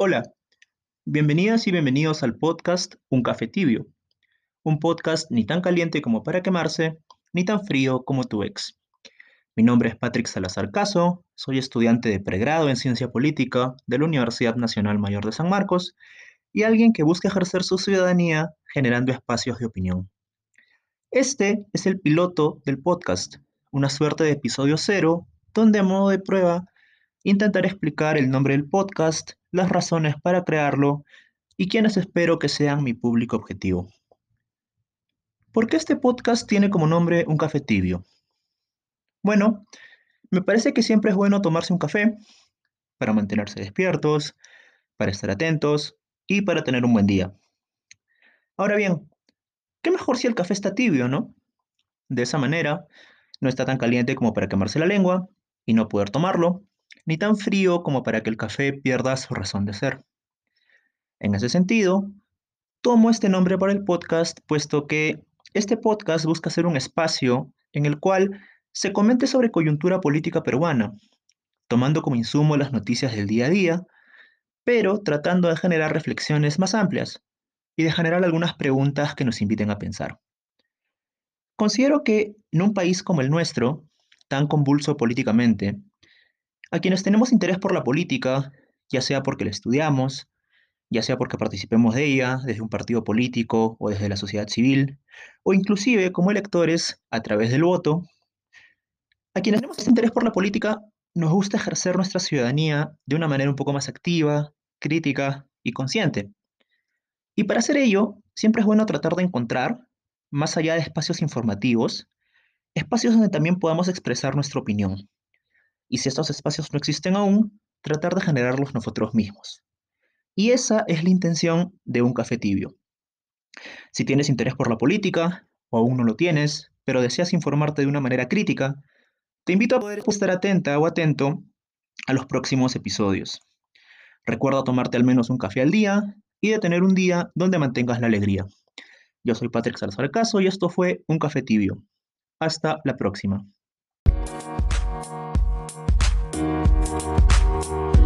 Hola, bienvenidas y bienvenidos al podcast Un Café Tibio, un podcast ni tan caliente como para quemarse, ni tan frío como tu ex. Mi nombre es Patrick Salazar Caso, soy estudiante de pregrado en Ciencia Política de la Universidad Nacional Mayor de San Marcos y alguien que busca ejercer su ciudadanía generando espacios de opinión. Este es el piloto del podcast, una suerte de episodio cero, donde a modo de prueba intentaré explicar el nombre del podcast, las razones para crearlo y quienes espero que sean mi público objetivo. ¿Por qué este podcast tiene como nombre Un Café Tibio? Bueno, me parece que siempre es bueno tomarse un café para mantenerse despiertos, para estar atentos y para tener un buen día. Ahora bien, ¿qué mejor si el café está tibio, no? De esa manera, no está tan caliente como para quemarse la lengua y no poder tomarlo, ni tan frío como para que el café pierda su razón de ser. En ese sentido, tomo este nombre para el podcast puesto que este podcast busca ser un espacio en el cual se comente sobre coyuntura política peruana, tomando como insumo las noticias del día a día, pero tratando de generar reflexiones más amplias y de generar algunas preguntas que nos inviten a pensar. Considero que en un país como el nuestro, tan convulso políticamente, a quienes tenemos interés por la política, ya sea porque la estudiamos, ya sea porque participemos de ella desde un partido político o desde la sociedad civil, o inclusive como electores a través del voto, a quienes tenemos interés por la política nos gusta ejercer nuestra ciudadanía de una manera un poco más activa, crítica y consciente. Y para hacer ello, siempre es bueno tratar de encontrar, más allá de espacios informativos, espacios donde también podamos expresar nuestra opinión. Y si estos espacios no existen aún, tratar de generarlos nosotros mismos. Y esa es la intención de un café tibio. Si tienes interés por la política, o aún no lo tienes, pero deseas informarte de una manera crítica, te invito a poder estar atenta o atento a los próximos episodios. Recuerda tomarte al menos un café al día y de tener un día donde mantengas la alegría. Yo soy Patrick Salazar Caso y esto fue Un Café Tibio. Hasta la próxima. Thank you.